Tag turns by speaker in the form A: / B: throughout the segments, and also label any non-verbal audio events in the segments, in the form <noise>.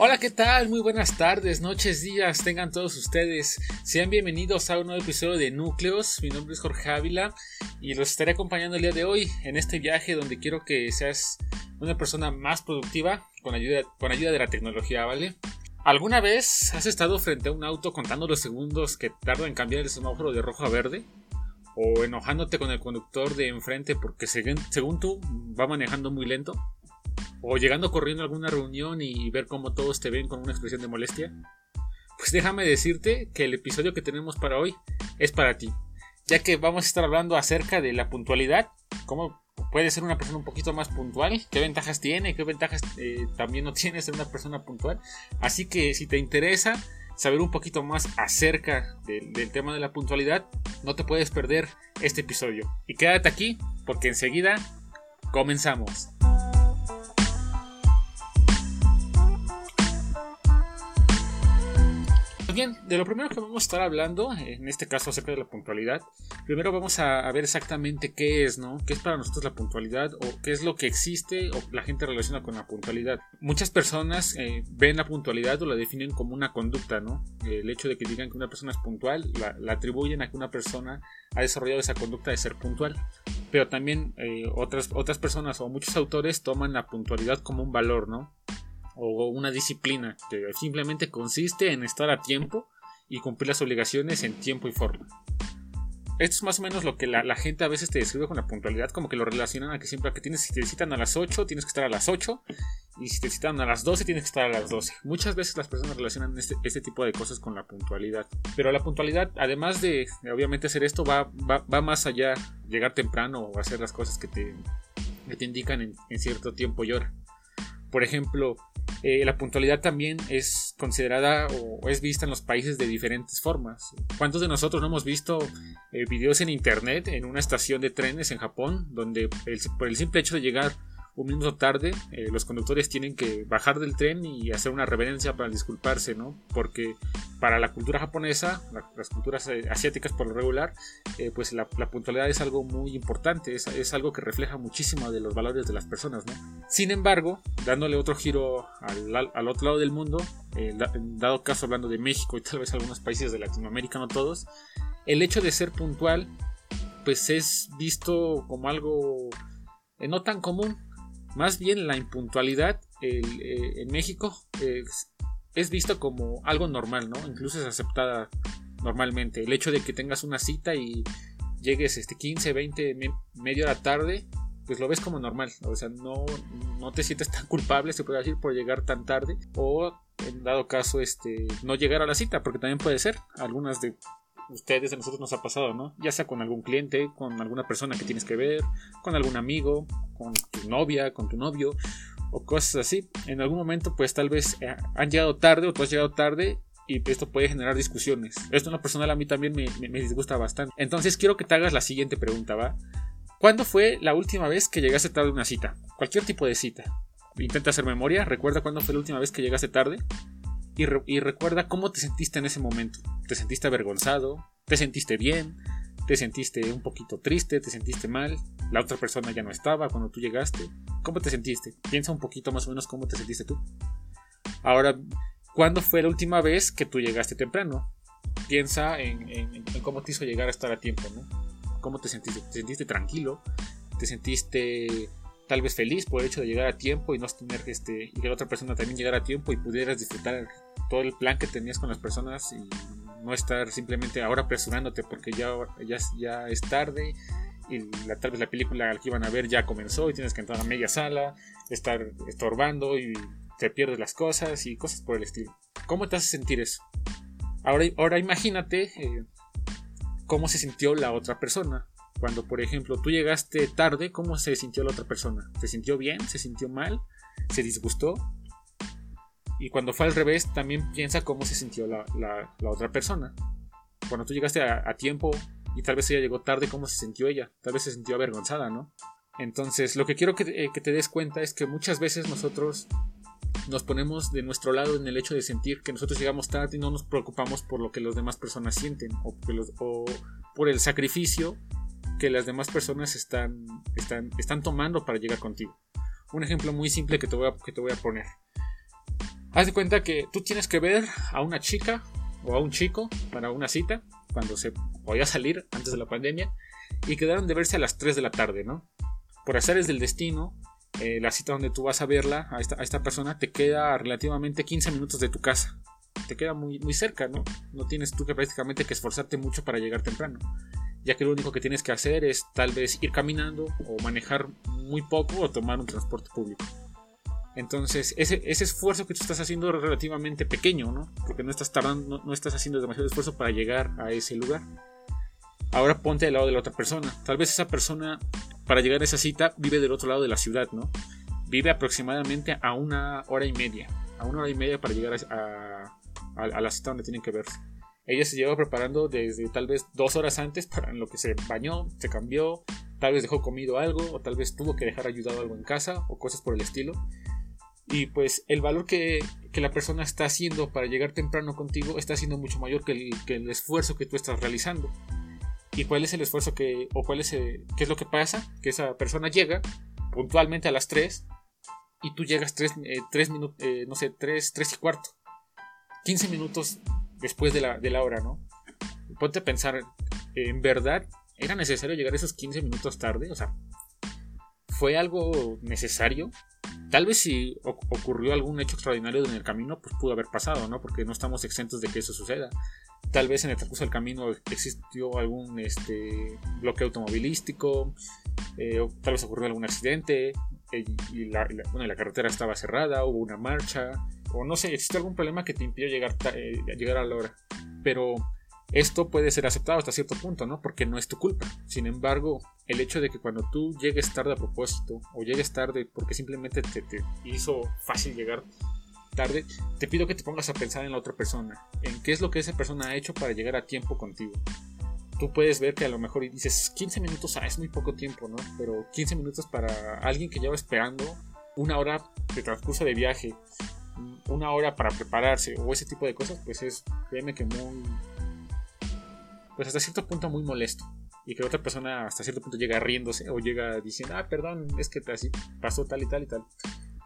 A: Hola, ¿qué tal? Muy buenas tardes, noches, días, tengan todos ustedes. Sean bienvenidos a un nuevo episodio de Núcleos. Mi nombre es Jorge Ávila y los estaré acompañando el día de hoy en este viaje donde quiero que seas una persona más productiva con ayuda, con ayuda de la tecnología, ¿vale? ¿Alguna vez has estado frente a un auto contando los segundos que tarda en cambiar el semáforo de rojo a verde? ¿O enojándote con el conductor de enfrente porque según, según tú va manejando muy lento? O llegando corriendo a alguna reunión y ver cómo todos te ven con una expresión de molestia? Pues déjame decirte que el episodio que tenemos para hoy es para ti, ya que vamos a estar hablando acerca de la puntualidad, cómo puede ser una persona un poquito más puntual, qué ventajas tiene, qué ventajas eh, también no <laughs> tiene ser una persona puntual. Así que si te interesa saber un poquito más acerca del tema de la puntualidad, no te puedes perder este episodio. Y quédate aquí porque enseguida comenzamos. Bien, de lo primero que vamos a estar hablando, en este caso acerca de la puntualidad, primero vamos a, ver exactamente qué es, ¿no? ¿Qué es para nosotros la puntualidad o qué es lo que existe o la gente relaciona con la puntualidad? Muchas personas eh, ven la puntualidad o la definen como una conducta, ¿no? El hecho de que digan que una persona es puntual, la, atribuyen a que una persona ha desarrollado esa conducta de ser puntual. Pero también eh, otras, otras personas o muchos autores toman la puntualidad como un valor, ¿no? O una disciplina que simplemente consiste en estar a tiempo y cumplir las obligaciones en tiempo y forma. Esto es más o menos lo que la, gente a veces te describe con la puntualidad, como que lo relacionan a que siempre que tienes, si te citan a las 8, tienes que estar a las 8, y si te citan a las 12, tienes que estar a las 12. Muchas veces las personas relacionan este, este tipo de cosas con la puntualidad. Pero la puntualidad, además de, obviamente hacer esto, va, va, más allá, llegar temprano o hacer las cosas que te, te indican en, en cierto tiempo y hora. Por ejemplo, eh, la puntualidad también es considerada o es vista en los países de diferentes formas. ¿Cuántos de nosotros no hemos visto eh, videos en internet en una estación de trenes en Japón donde por el simple hecho de llegar un minuto tarde, eh, los conductores tienen que bajar del tren y hacer una reverencia para disculparse, ¿no? Porque para la cultura japonesa, las culturas eh, asiáticas por lo regular, eh, pues la, puntualidad es algo muy importante, es, algo que refleja muchísimo de los valores de las personas, ¿no? Sin embargo, dándole otro giro al, otro lado del mundo, dado caso hablando de México y tal vez algunos países de Latinoamérica, no todos, el hecho de ser puntual, pues es visto como algo no tan común más bien la impuntualidad eh, en México es visto como algo normal, ¿no? Incluso es aceptada normalmente. El hecho de que tengas una cita y llegues este 15, 20, media hora tarde, pues lo ves como normal. O sea, no, no te sientes tan culpable, se puede decir, por llegar tan tarde. O en dado caso, este, no llegar a la cita, porque también puede ser. Algunas de ustedes, a nosotros nos ha pasado, ¿no? Ya sea con algún cliente, con alguna persona que tienes que ver, con algún amigo, con tu novia, con tu novio, o cosas así. En algún momento, pues tal vez eh, han llegado tarde o tú has llegado tarde y esto puede generar discusiones. Esto en lo personal a mí también me, me, disgusta bastante. Entonces quiero que te hagas la siguiente pregunta, ¿va? ¿Cuándo fue la última vez que llegaste tarde a una cita? Cualquier tipo de cita. Intenta hacer memoria, recuerda cuándo fue la última vez que llegaste tarde y, recuerda cómo te sentiste en ese momento. ¿Te sentiste avergonzado? ¿Te sentiste bien? ¿Te sentiste un poquito triste? ¿Te sentiste mal? ¿La otra persona ya no estaba cuando tú llegaste? ¿Cómo te sentiste? Piensa un poquito más o menos cómo te sentiste tú. Ahora, ¿cuándo fue la última vez que tú llegaste temprano? Piensa en, cómo te hizo llegar a estar a tiempo, ¿no? ¿Cómo te sentiste? ¿Te sentiste tranquilo? ¿Te sentiste tal vez feliz por el hecho de llegar a tiempo y no tener este y que la otra persona también llegara a tiempo y pudieras disfrutar todo el plan que tenías con las personas y no estar simplemente ahora apresurándote porque ya, ya, ya es tarde y la, tal vez la película que iban a ver ya comenzó y tienes que entrar a media sala, estar estorbando y te pierdes las cosas y cosas por el estilo. ¿Cómo te hace sentir eso? Ahora, ahora imagínate eh, cómo se sintió la otra persona. Cuando, por ejemplo, tú llegaste tarde, ¿cómo se sintió la otra persona? ¿Se sintió bien? ¿Se sintió mal? ¿Se disgustó? Y cuando fue al revés, también piensa cómo se sintió la, otra persona. Cuando tú llegaste a, tiempo y tal vez ella llegó tarde, ¿cómo se sintió ella? Tal vez se sintió avergonzada, ¿no? Entonces, lo que quiero que, eh, te des cuenta es que muchas veces nosotros nos ponemos de nuestro lado en el hecho de sentir que nosotros llegamos tarde y no nos preocupamos por lo que las demás personas sienten o, o por el sacrificio que las demás personas están, están, están tomando para llegar contigo. Un ejemplo muy simple que te voy a, que te voy a poner. Haz de cuenta que tú tienes que ver a una chica o a un chico para una cita cuando se podía salir antes de la pandemia y quedaron de verse a las 3 de la tarde, ¿no? Por hacer del destino, eh, la cita donde tú vas a verla a esta, a esta, persona te queda relativamente 15 minutos de tu casa. Te queda muy, muy cerca, ¿no? No tienes tú que prácticamente que esforzarte mucho para llegar temprano. Ya que lo único que tienes que hacer es tal vez ir caminando o manejar muy poco o tomar un transporte público. Entonces, ese, esfuerzo que tú estás haciendo es relativamente pequeño, ¿no? Porque no estás tardando, no, estás haciendo demasiado esfuerzo para llegar a ese lugar. Ahora ponte al lado de la otra persona. Tal vez esa persona, para llegar a esa cita, vive del otro lado de la ciudad, ¿no? Vive aproximadamente a una hora y media. A una hora y media para llegar a, a la cita donde tienen que verse. Ella se lleva preparando desde tal vez dos horas antes para lo que se bañó, se cambió, tal vez dejó comido algo, o tal vez tuvo que dejar ayudado algo en casa, o cosas por el estilo. Y pues el valor que, la persona está haciendo para llegar temprano contigo está siendo mucho mayor que el, que el, esfuerzo que tú estás realizando. ¿Y cuál es el esfuerzo que, o cuál es, qué es lo que pasa? Que esa persona llega puntualmente a las 3 y tú llegas 3, eh, minutos, eh, no sé, 3, 3 y cuarto. 15 minutos después de la, de la hora, ¿no? Ponte a pensar, ¿en verdad era necesario llegar esos 15 minutos tarde? O sea, ¿fue algo necesario? Tal vez si ocurrió algún hecho extraordinario en el camino, pues pudo haber pasado, ¿no? Porque no estamos exentos de que eso suceda. Tal vez en el transcurso del camino existió algún este, bloqueo automovilístico, eh, tal vez ocurrió algún accidente eh, y, la, la, carretera estaba cerrada, hubo una marcha, o no sé, existe algún problema que te impidió llegar, eh, llegar a la hora. Pero esto puede ser aceptado hasta cierto punto, ¿no? Porque no es tu culpa. Sin embargo, el hecho de que cuando tú llegues tarde a propósito o llegues tarde porque simplemente te, hizo fácil llegar tarde, te pido que te pongas a pensar en la otra persona, en qué es lo que esa persona ha hecho para llegar a tiempo contigo. Tú puedes ver que a lo mejor dices 15 minutos, ah, es muy poco tiempo, ¿no? Pero 15 minutos para alguien que lleva esperando una hora de transcurso de viaje, una hora para prepararse o ese tipo de cosas, pues es, créeme que muy, pues hasta cierto punto muy molesto. Y que otra persona hasta cierto punto llega riéndose o llega diciendo, ah, perdón, es que así pasó tal y tal y tal.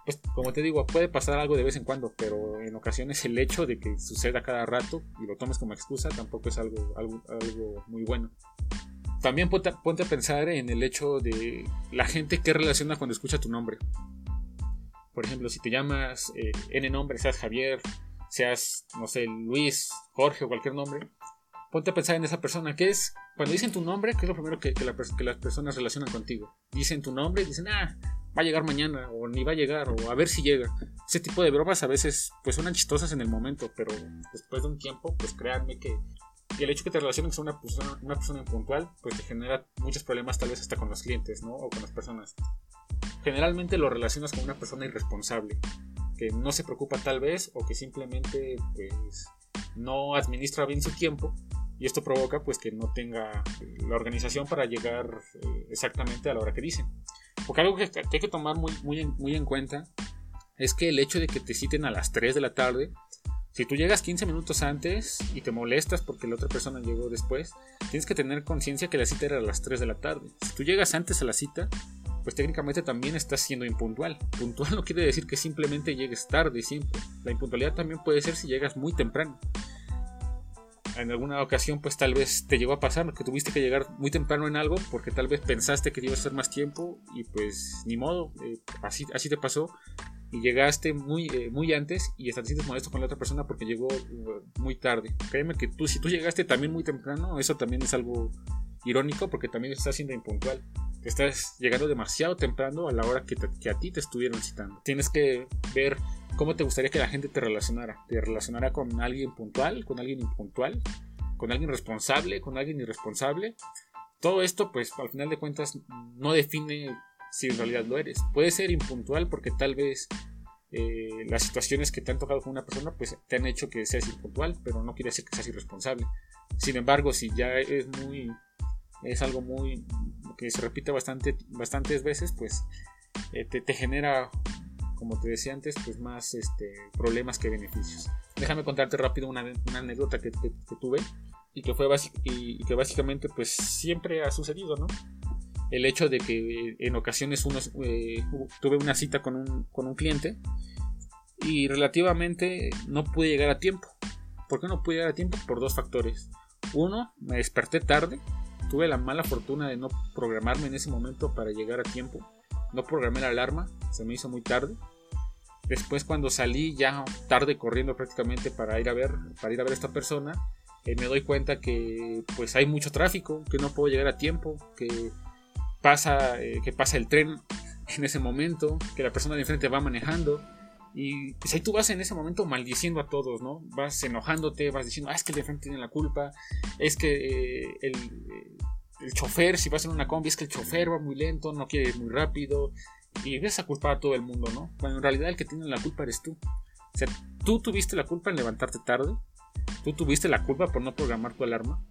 A: Pues como te digo, puede pasar algo de vez en cuando, pero en ocasiones el hecho de que suceda cada rato y lo tomes como excusa tampoco es algo, algo, algo muy bueno. También ponte, a pensar en el hecho de la gente que relaciona cuando escucha tu nombre. Por ejemplo, si te llamas eh, N nombre, seas Javier, seas, no sé, Luis, Jorge o cualquier nombre, ponte a pensar en esa persona, que es, cuando dicen tu nombre, que es lo primero que, las personas relacionan contigo. Dicen tu nombre y dicen, ah, va a llegar mañana, o ni va a llegar, o a ver si llega. Ese tipo de bromas a veces, pues suenan chistosas en el momento, pero después de un tiempo, pues créanme que el hecho que te relaciones con una persona, una persona impuntual, pues te genera muchos problemas, tal vez hasta con los clientes, ¿no? O con las personas. Generalmente lo relacionas con una persona irresponsable, que no se preocupa tal vez, o que simplemente, pues, no administra bien su tiempo y esto provoca pues que no tenga eh, la organización para llegar eh, exactamente a la hora que dicen. Porque algo que, hay que tomar muy, muy, muy en cuenta es que el hecho de que te citen a las 3 de la tarde, si tú llegas 15 minutos antes y te molestas porque la otra persona llegó después, tienes que tener conciencia que la cita era a las 3 de la tarde. Si tú llegas antes a la cita, pues técnicamente también estás siendo impuntual. Puntual no quiere decir que simplemente llegues tarde siempre. La impuntualidad también puede ser si llegas muy temprano en alguna ocasión pues tal vez te llegó a pasar que tuviste que llegar muy temprano en algo porque tal vez pensaste que te ibas a hacer más tiempo y pues ni modo, eh, así, así te pasó y llegaste muy, eh, muy antes y estás sientes molesto con la otra persona porque llegó uh, muy tarde. Créeme que tú, si tú llegaste también muy temprano, eso también es algo irónico porque también estás siendo impuntual. Estás llegando demasiado temprano a la hora que, que a ti te estuvieron citando. Tienes que ver ¿Cómo te gustaría que la gente te relacionara? ¿Te relacionara con alguien puntual, con alguien impuntual, con alguien responsable, con alguien irresponsable? Todo esto, pues al final de cuentas, no define si en realidad lo eres. Puede ser impuntual porque tal vez eh, las situaciones que te han tocado con una persona, pues te han hecho que seas impuntual, pero no quiere decir que seas irresponsable. Sin embargo, si ya es muy, es algo muy que se repite bastante, bastantes veces, pues eh, te, te genera como te decía antes, pues más este, problemas que beneficios. Déjame contarte rápido una, anécdota que, tuve y que fue y, que básicamente pues siempre ha sucedido, ¿no? El hecho de que en ocasiones uno, eh, tuve una cita con un, con un cliente y relativamente no pude llegar a tiempo. ¿Por qué no pude llegar a tiempo? Por dos factores. Uno, me desperté tarde. Tuve la mala fortuna de no programarme en ese momento para llegar a tiempo. No programé la alarma, se me hizo muy tarde. Después cuando salí ya tarde corriendo prácticamente para ir a ver, para ir a ver esta persona, eh, me doy cuenta que pues hay mucho tráfico, que no puedo llegar a tiempo, que pasa, eh, que pasa el tren <laughs> en ese momento, que la persona de enfrente va manejando. Y pues ahí tú vas en ese momento maldiciendo a todos, ¿no? Vas enojándote, vas diciendo, ah, es que el de enfrente tiene la culpa, es que eh, el, el, chofer, si vas en una combi, es que el chofer va muy lento, no quiere ir muy rápido, y ves a culpar a todo el mundo, ¿no? Cuando en realidad el que tiene la culpa eres tú. O sea, tú tuviste la culpa en levantarte tarde, tú tuviste la culpa por no programar tu alarma,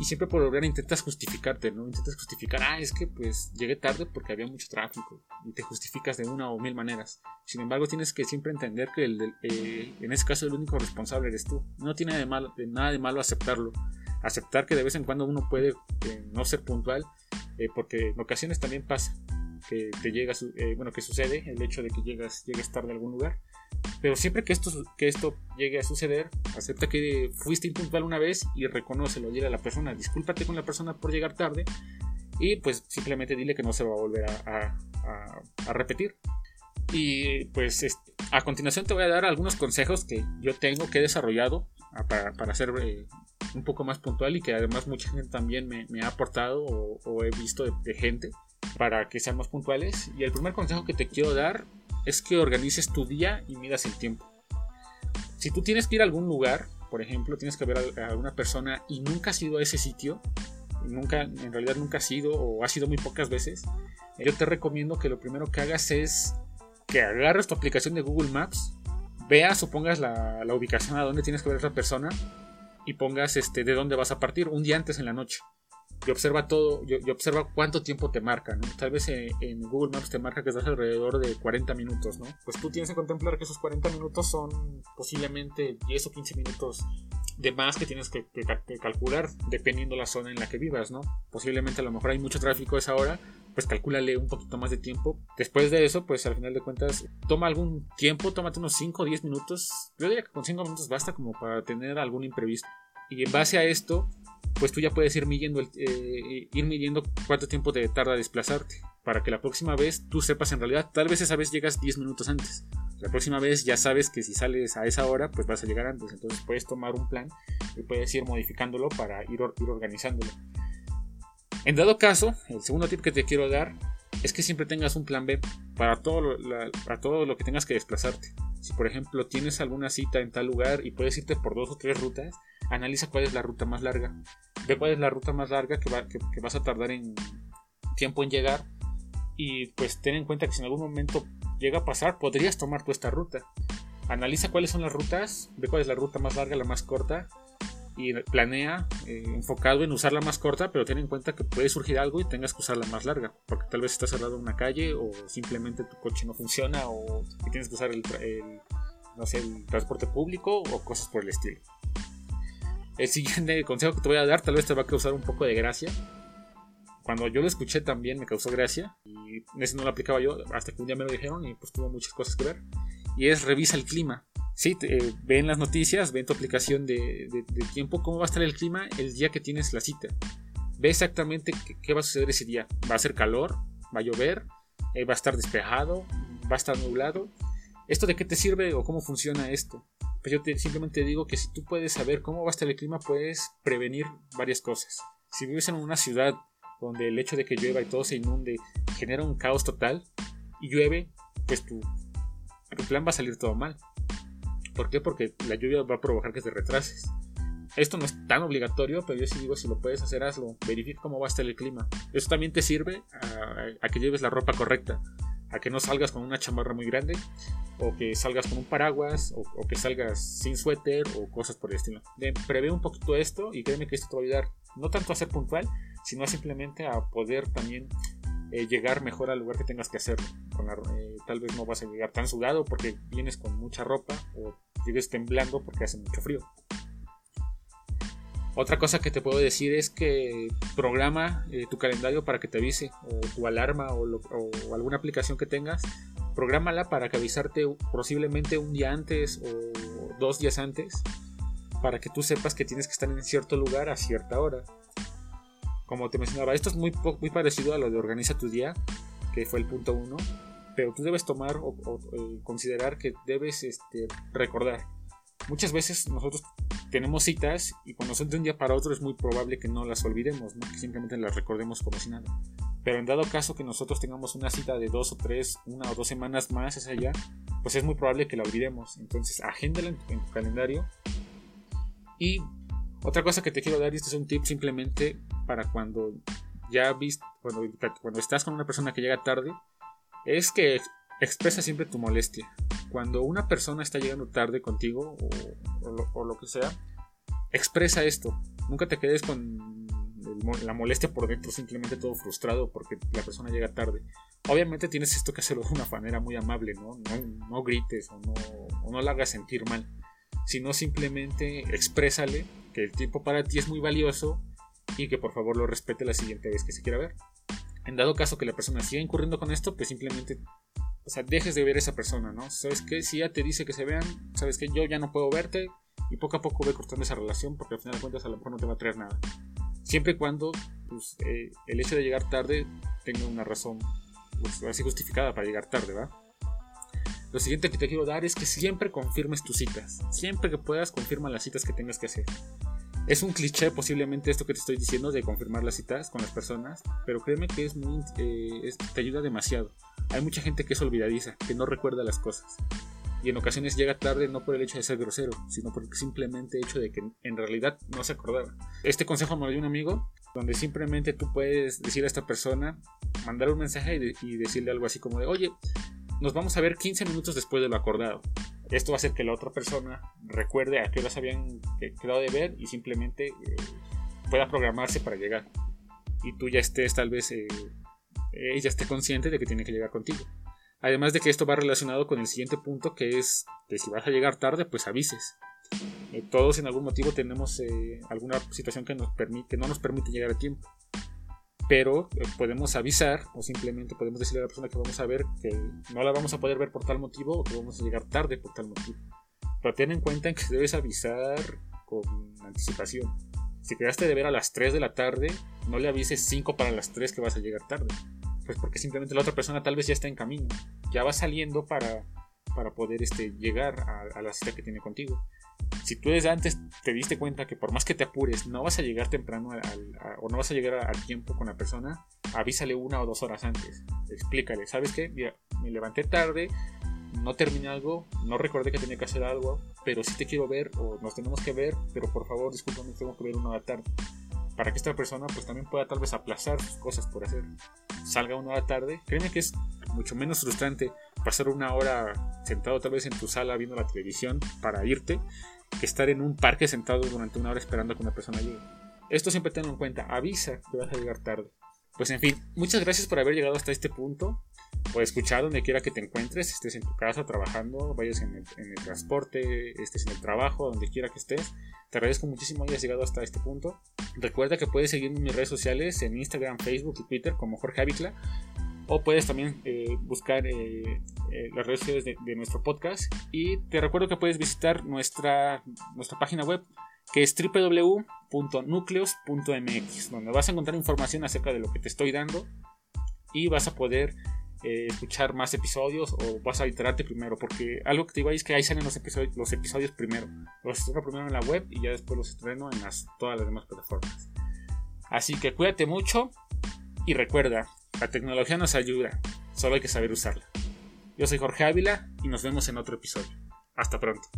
A: y siempre por lograr intentas justificarte, ¿no? Intentas justificar, ah, es que pues llegué tarde porque había mucho tráfico y te justificas de una o mil maneras. Sin embargo, tienes que siempre entender que el, eh, en ese caso el único responsable eres tú. No tiene de malo, nada de malo aceptarlo. Aceptar que de vez en cuando uno puede eh, no ser puntual, eh, porque en ocasiones también pasa que te llega, bueno, que sucede el hecho de que llegas, llegues tarde a algún lugar pero siempre que esto, que esto llegue a suceder, acepta que fuiste impuntual una vez y reconócelo, dile a la persona, discúlpate con la persona por llegar tarde y pues simplemente dile que no se va a volver a, repetir. Y pues a continuación te voy a dar algunos consejos que yo tengo que he desarrollado ah, para, para ser eh, un poco más puntual y que además mucha gente también me, ha aportado o, he visto de, gente para que sean más puntuales. Y el primer consejo que te quiero dar es que organices tu día y midas el tiempo. Si tú tienes que ir a algún lugar, por ejemplo, tienes que ver a alguna persona y nunca has ido a ese sitio, nunca, en realidad nunca has ido o has ido muy pocas veces, yo te recomiendo que lo primero que hagas es que agarres tu aplicación de Google Maps, veas o pongas la, ubicación a donde tienes que ver a esa persona y pongas este, de dónde vas a partir un día antes en la noche y observa todo, y, observa cuánto tiempo te marca, ¿no? Tal vez en, Google Maps te marca que estás alrededor de 40 minutos, ¿no? Pues tú tienes que contemplar que esos 40 minutos son posiblemente 10 o 15 minutos de más que tienes que, calcular dependiendo la zona en la que vivas, ¿no? Posiblemente a lo mejor hay mucho tráfico esa hora, pues calcúlale un poquito más de tiempo. Después de eso, pues al final de cuentas, toma algún tiempo, tómate unos 5 o 10 minutos. Yo diría que con 5 minutos basta como para tener algún imprevisto. Y en base a esto, pues tú ya puedes ir midiendo, eh, ir midiendo cuánto tiempo te tarda desplazarte. Para que la próxima vez tú sepas en realidad, tal vez esa vez llegas 10 minutos antes. La próxima vez ya sabes que si sales a esa hora, pues vas a llegar antes. Entonces puedes tomar un plan y puedes ir modificándolo para ir, organizándolo. En dado caso, el segundo tip que te quiero dar es que siempre tengas un plan B para todo lo que tengas que desplazarte. Si por ejemplo tienes alguna cita en tal lugar y puedes irte por dos o tres rutas, analiza cuál es la ruta más larga. Ve cuál es la ruta más larga que, vas a tardar en tiempo en llegar. Y pues ten en cuenta que si en algún momento llega a pasar, podrías tomar tú esta ruta. Analiza cuáles son las rutas, ve cuál es la ruta más larga, la más corta. Y planea eh, enfocado en usar la más corta, pero ten en cuenta que puede surgir algo y tengas que usar la más larga. Porque tal vez está cerrado una calle o simplemente tu coche no funciona o tienes que usar el, no sé, el transporte público o cosas por el estilo. El siguiente <laughs> consejo que te voy a dar tal vez te va a causar un poco de gracia. Cuando yo lo escuché también me causó gracia y ese no lo aplicaba yo hasta que un día me lo dijeron y pues tuvo muchas cosas que ver. Y es revisa el clima. Sí, eh, ven las noticias, ven tu aplicación de, tiempo, cómo va a estar el clima el día que tienes la cita. Ve exactamente qué, va a suceder ese día. ¿Va a ser calor? ¿Va a llover? Eh, ¿Va a estar despejado? ¿Va a estar nublado? ¿Esto de qué te sirve o cómo funciona esto? Pues yo te, simplemente digo que si tú puedes saber cómo va a estar el clima, puedes prevenir varias cosas. Si vives en una ciudad donde el hecho de que llueva y todo se inunde genera un caos total y llueve, pues tu, tu plan va a salir todo mal. ¿Por qué? Porque la lluvia va a provocar que te retrases. Esto no es tan obligatorio, pero yo sí digo, si lo puedes hacer, hazlo. Verifica cómo va a estar el clima. Eso también te sirve a que lleves la ropa correcta a que no salgas con una chamarra muy grande, o que salgas con un paraguas, o, que salgas sin suéter, o cosas por el estilo. prevé un poquito esto y créeme que esto te va a ayudar no tanto a ser puntual, sino simplemente a poder también eh, llegar mejor al lugar que tengas que hacerlo. Eh, tal vez no vas a llegar tan sudado porque vienes con mucha ropa, o llegues temblando porque hace mucho frío. Otra cosa que te puedo decir es que programa eh, tu calendario para que te avise, o tu alarma, o, alguna aplicación que tengas, prográmala para que avisarte posiblemente un día antes o dos días antes para que tú sepas que tienes que estar en cierto lugar a cierta hora. Como te mencionaba, esto es muy, muy parecido a lo de organiza tu día, que fue el punto uno, pero tú debes tomar o, eh, considerar que debes este, recordar. Muchas veces nosotros tenemos citas y cuando son de un día para otro es muy probable que no las olvidemos, que simplemente las recordemos como si nada. Pero en dado caso que nosotros tengamos una cita de dos o tres, una o dos semanas más hacia allá, pues es muy probable que la olvidemos. Entonces, agéndala en, tu calendario. Y otra cosa que te quiero dar, este es un tip simplemente para cuando ya viste, cuando estás con una persona que llega tarde, es que expresa siempre tu molestia. Cuando una persona está llegando tarde contigo o, lo, que sea, expresa esto. Nunca te quedes con la molestia por dentro, simplemente todo frustrado porque la persona llega tarde. Obviamente tienes esto que hacerlo de una manera muy amable, ¿no? No, grites o no, o no la hagas sentir mal, sino simplemente exprésale que el tiempo para ti es muy valioso y que por favor lo respete la siguiente vez que se quiera ver. En dado caso que la persona siga incurriendo con esto, pues simplemente o sea, dejes de ver a esa persona, ¿no? ¿Sabes qué? Si ya te dice que se vean, ¿sabes qué? Yo ya no puedo verte y poco a poco ve cortando esa relación porque al final de cuentas a lo mejor no te va a traer nada. Siempre y cuando pues, eh, el hecho de llegar tarde tenga una razón pues, así justificada para llegar tarde, ¿va? Lo siguiente que te quiero dar es que siempre confirmes tus citas. Siempre que puedas, confirma las citas que tengas que hacer. Es un cliché posiblemente esto que te estoy diciendo de confirmar las citas con las personas, pero créeme que es muy, eh, te ayuda demasiado. Hay mucha gente que es olvidadiza, que no recuerda las cosas. Y en ocasiones llega tarde no por el hecho de ser grosero, sino por el simplemente hecho de que en realidad no se acordaba. Este consejo me lo dio un amigo, donde simplemente tú puedes decir a esta persona, mandar un mensaje y, decirle algo así como de, oye, nos vamos a ver 15 minutos después de lo acordado. Esto va a hacer que la otra persona recuerde a qué horas habían quedado de ver y simplemente eh, pueda programarse para llegar. Y tú ya estés tal vez, eh, ella esté consciente de que tiene que llegar contigo. Además de que esto va relacionado con el siguiente punto que es que si vas a llegar tarde pues avises. Eh, todos en algún motivo tenemos alguna situación que, nos permite, que no nos permite llegar a tiempo pero eh, podemos avisar o simplemente podemos decirle a la persona que vamos a ver que no la vamos a poder ver por tal motivo o que vamos a llegar tarde por tal motivo. Pero ten en cuenta que debes avisar con anticipación. Si quedaste de ver a las 3 de la tarde, no le avises 5 para las 3 que vas a llegar tarde. Pues porque simplemente la otra persona tal vez ya está en camino. Ya va saliendo para, para poder este, llegar a, a la cita que tiene contigo si tú desde antes te diste cuenta que por más que te apures no vas a llegar temprano o no vas a llegar a, tiempo con la persona, avísale una o dos horas antes. Explícale, ¿sabes qué? me levanté tarde, no terminé algo, no recordé que tenía que hacer algo, pero sí te quiero ver o nos tenemos que ver, pero por favor, discúlpame, tengo que ver una hora tarde. Para que esta persona pues también pueda tal vez aplazar cosas por hacer. Salga una hora tarde, créeme que es mucho menos frustrante pasar una hora sentado tal vez en tu sala viendo la televisión para irte que estar en un parque sentado durante una hora esperando a que una persona llegue. Esto siempre tenlo en cuenta, avisa que vas a llegar tarde. Pues en fin, muchas gracias por haber llegado hasta este punto, o escuchar donde quiera que te encuentres, estés en tu casa trabajando, vayas en el, transporte, estés en el trabajo, donde quiera que estés. Te agradezco muchísimo que hayas llegado hasta este punto. Recuerda que puedes seguirme en mis redes sociales, en Instagram, Facebook y Twitter como Jorge Avicla. O puedes también eh, buscar eh, eh, las redes sociales de, nuestro podcast. Y te recuerdo que puedes visitar nuestra, nuestra página web que es www.nucleos.mx, donde vas a encontrar información acerca de lo que te estoy dando y vas a poder escuchar más episodios o vas a enterarte primero, porque algo que te digo ahí es que ahí salen los episodios, los episodios primero. Los estreno primero en la web y ya después los estreno en las, todas las demás plataformas. Así que cuídate mucho y recuerda, la tecnología nos ayuda, solo hay que saber usarla. Yo soy Jorge Ávila y nos vemos en otro episodio. Hasta pronto.